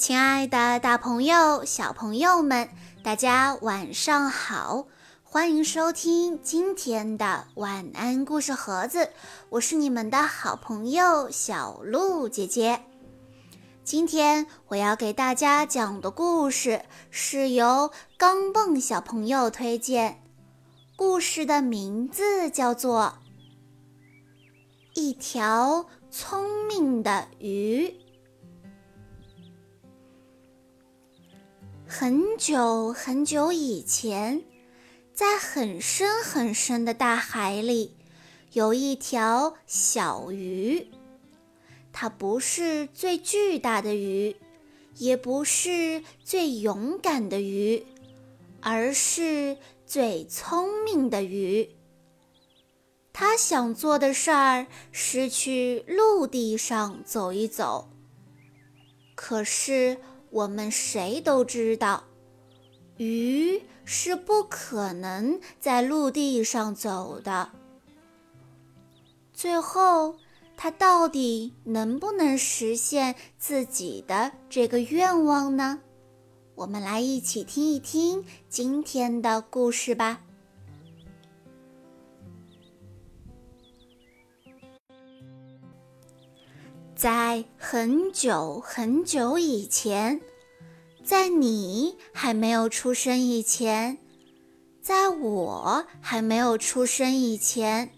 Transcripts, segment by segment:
亲爱的，大朋友、小朋友们，大家晚上好！欢迎收听今天的晚安故事盒子，我是你们的好朋友小鹿姐姐。今天我要给大家讲的故事是由钢蹦小朋友推荐，故事的名字叫做《一条聪明的鱼》。很久很久以前，在很深很深的大海里，有一条小鱼。它不是最巨大的鱼，也不是最勇敢的鱼，而是最聪明的鱼。它想做的事儿是去陆地上走一走，可是。我们谁都知道，鱼是不可能在陆地上走的。最后，它到底能不能实现自己的这个愿望呢？我们来一起听一听今天的故事吧。在很久很久以前，在你还没有出生以前，在我还没有出生以前，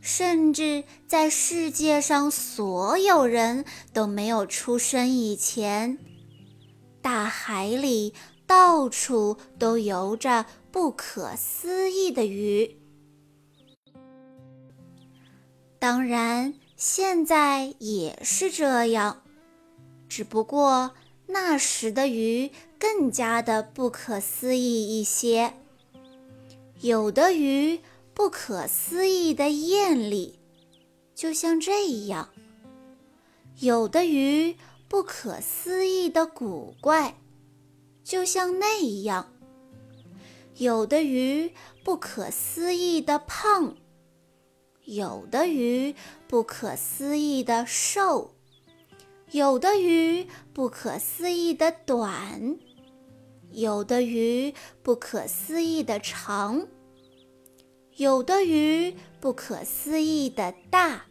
甚至在世界上所有人都没有出生以前，大海里到处都游着不可思议的鱼。当然。现在也是这样，只不过那时的鱼更加的不可思议一些。有的鱼不可思议的艳丽，就像这样；有的鱼不可思议的古怪，就像那样；有的鱼不可思议的胖。有的鱼不可思议的瘦，有的鱼不可思议的短，有的鱼不可思议的长，有的鱼不可思议的大，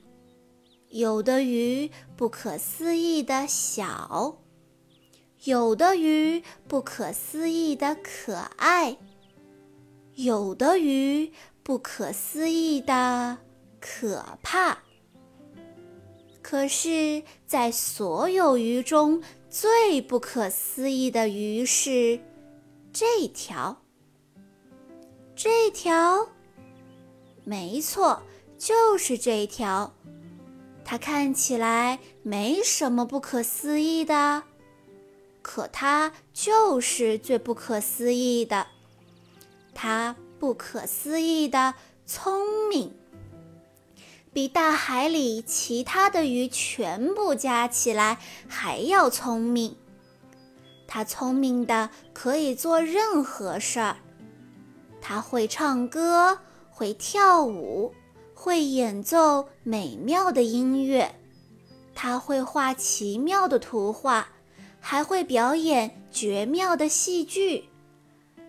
有的鱼不可思议的小，有的鱼不可思议的可爱，有的鱼不可思议的。可怕。可是，在所有鱼中最不可思议的鱼是这条。这条，没错，就是这条。它看起来没什么不可思议的，可它就是最不可思议的。它不可思议的聪明。比大海里其他的鱼全部加起来还要聪明。它聪明的可以做任何事儿。它会唱歌，会跳舞，会演奏美妙的音乐。它会画奇妙的图画，还会表演绝妙的戏剧。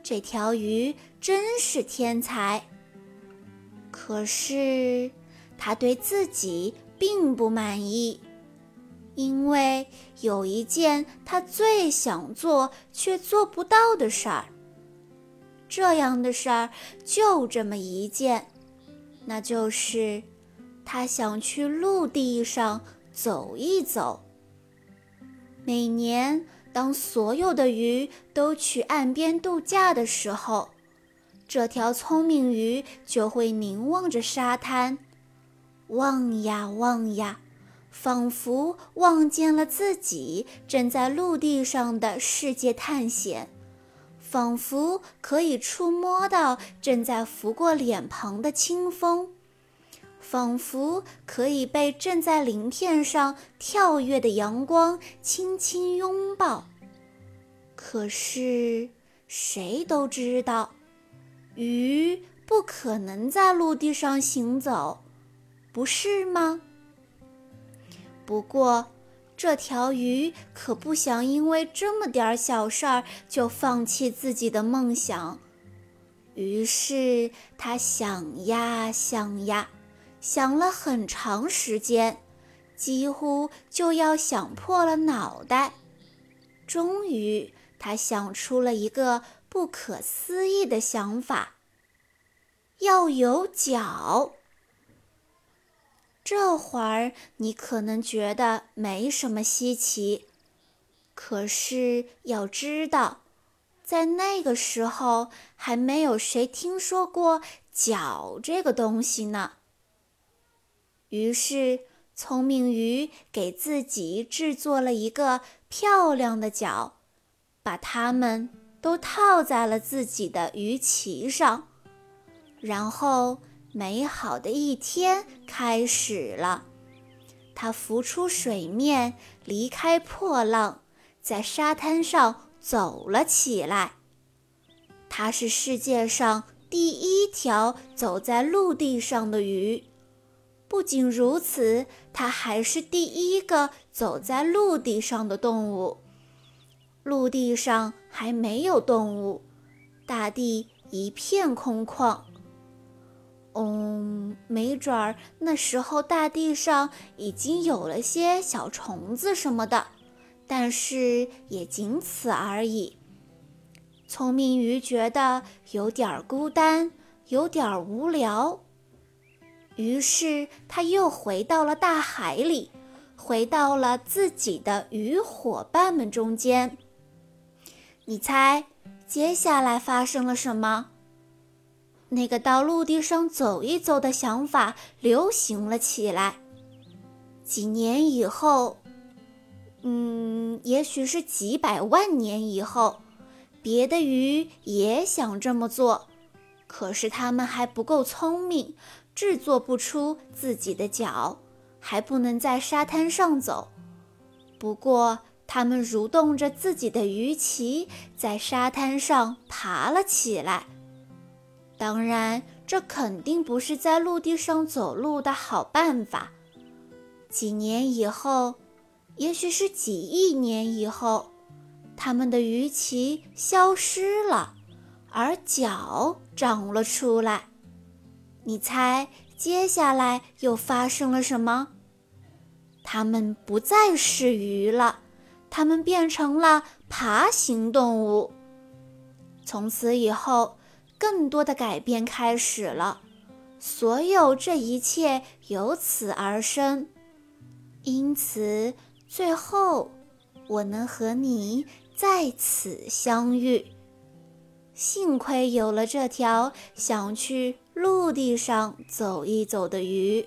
这条鱼真是天才。可是。他对自己并不满意，因为有一件他最想做却做不到的事儿。这样的事儿就这么一件，那就是他想去陆地上走一走。每年，当所有的鱼都去岸边度假的时候，这条聪明鱼就会凝望着沙滩。望呀望呀，仿佛望见了自己正在陆地上的世界探险，仿佛可以触摸到正在拂过脸庞的清风，仿佛可以被正在鳞片上跳跃的阳光轻轻拥抱。可是，谁都知道，鱼不可能在陆地上行走。不是吗？不过，这条鱼可不想因为这么点小事儿就放弃自己的梦想。于是他想呀想呀，想了很长时间，几乎就要想破了脑袋。终于，他想出了一个不可思议的想法：要有脚。这会儿你可能觉得没什么稀奇，可是要知道，在那个时候还没有谁听说过脚这个东西呢。于是，聪明鱼给自己制作了一个漂亮的脚，把它们都套在了自己的鱼鳍上，然后。美好的一天开始了，它浮出水面，离开破浪，在沙滩上走了起来。它是世界上第一条走在陆地上的鱼。不仅如此，它还是第一个走在陆地上的动物。陆地上还没有动物，大地一片空旷。嗯，没准儿那时候大地上已经有了些小虫子什么的，但是也仅此而已。聪明鱼觉得有点孤单，有点无聊，于是他又回到了大海里，回到了自己的鱼伙伴们中间。你猜，接下来发生了什么？那个到陆地上走一走的想法流行了起来。几年以后，嗯，也许是几百万年以后，别的鱼也想这么做，可是它们还不够聪明，制作不出自己的脚，还不能在沙滩上走。不过，它们蠕动着自己的鱼鳍，在沙滩上爬了起来。当然，这肯定不是在陆地上走路的好办法。几年以后，也许是几亿年以后，它们的鱼鳍消失了，而脚长了出来。你猜，接下来又发生了什么？它们不再是鱼了，它们变成了爬行动物。从此以后。更多的改变开始了，所有这一切由此而生，因此最后我能和你在此相遇。幸亏有了这条想去陆地上走一走的鱼。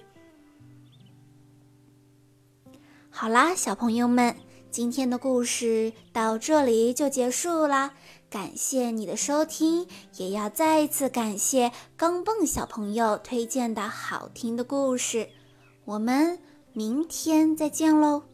好啦，小朋友们，今天的故事到这里就结束啦。感谢你的收听，也要再一次感谢钢蹦小朋友推荐的好听的故事。我们明天再见喽！